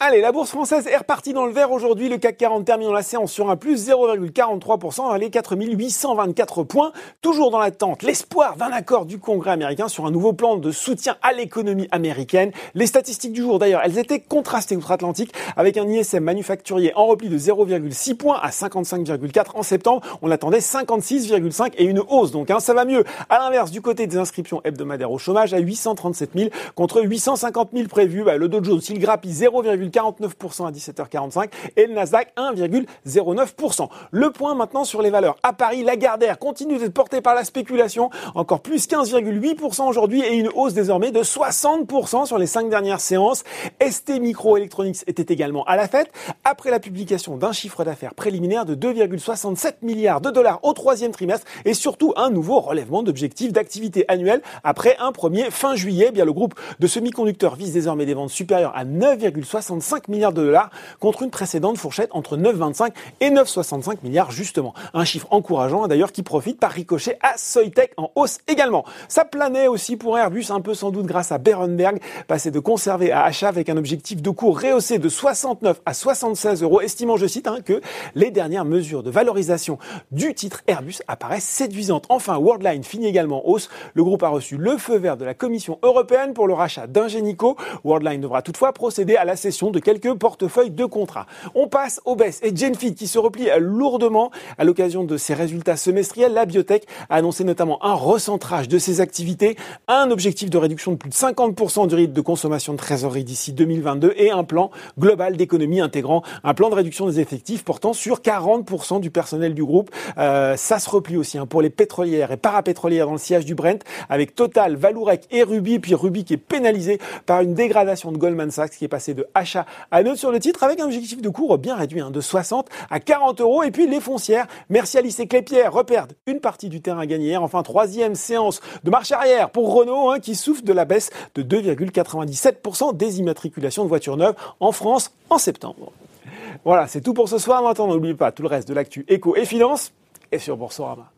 Allez, la bourse française est repartie dans le vert aujourd'hui. Le CAC 40 termine la séance sur un plus 0,43% à les 4824 points. Toujours dans l'attente, l'espoir d'un accord du Congrès américain sur un nouveau plan de soutien à l'économie américaine. Les statistiques du jour, d'ailleurs, elles étaient contrastées outre-Atlantique avec un ISM manufacturier en repli de 0,6 points à 55,4 en septembre. On attendait 56,5 et une hausse. Donc, hein, ça va mieux. À l'inverse, du côté des inscriptions hebdomadaires au chômage à 837 000 contre 850 000 prévus. Bah, le Dow Jones, il grappille 0, 49% à 17h45 et le Nasdaq 1,09%. Le point maintenant sur les valeurs. À Paris, la Gardère continue d'être portée par la spéculation, encore plus 15,8% aujourd'hui et une hausse désormais de 60% sur les cinq dernières séances. ST Microelectronics était également à la fête après la publication d'un chiffre d'affaires préliminaire de 2,67 milliards de dollars au troisième trimestre et surtout un nouveau relèvement d'objectifs d'activité annuelle après un premier fin juillet. Eh bien, le groupe de semi-conducteurs vise désormais des ventes supérieures à 9,60 5 milliards de dollars contre une précédente fourchette entre 9,25 et 9,65 milliards justement. Un chiffre encourageant d'ailleurs qui profite par ricochet à Soitec en hausse également. Ça planait aussi pour Airbus un peu sans doute grâce à Berenberg, passé de conserver à achat avec un objectif de cours rehaussé de 69 à 76 euros, estimant, je cite, hein, que les dernières mesures de valorisation du titre Airbus apparaissent séduisantes. Enfin, Worldline finit également hausse. Le groupe a reçu le feu vert de la Commission européenne pour le rachat d'Ingenico. Worldline devra toutefois procéder à la cession de quelques portefeuilles de contrats. On passe aux baisses et Genfit qui se replie lourdement à l'occasion de ses résultats semestriels. La biotech a annoncé notamment un recentrage de ses activités, un objectif de réduction de plus de 50% du rythme de consommation de trésorerie d'ici 2022 et un plan global d'économie intégrant un plan de réduction des effectifs portant sur 40% du personnel du groupe. Euh, ça se replie aussi hein, pour les pétrolières et parapétrolières dans le sillage du Brent avec Total, Valourec et Ruby, puis Ruby qui est pénalisé par une dégradation de Goldman Sachs qui est passé de achat à note sur le titre avec un objectif de cours bien réduit, hein, de 60 à 40 euros. Et puis les foncières, Mercialis et Clépierre reperdent une partie du terrain gagné. Enfin, troisième séance de marche arrière pour Renault hein, qui souffre de la baisse de 2,97% des immatriculations de voitures neuves en France en septembre. Voilà, c'est tout pour ce soir. Maintenant, n'oubliez pas tout le reste de l'actu éco et finance et sur Boursorama.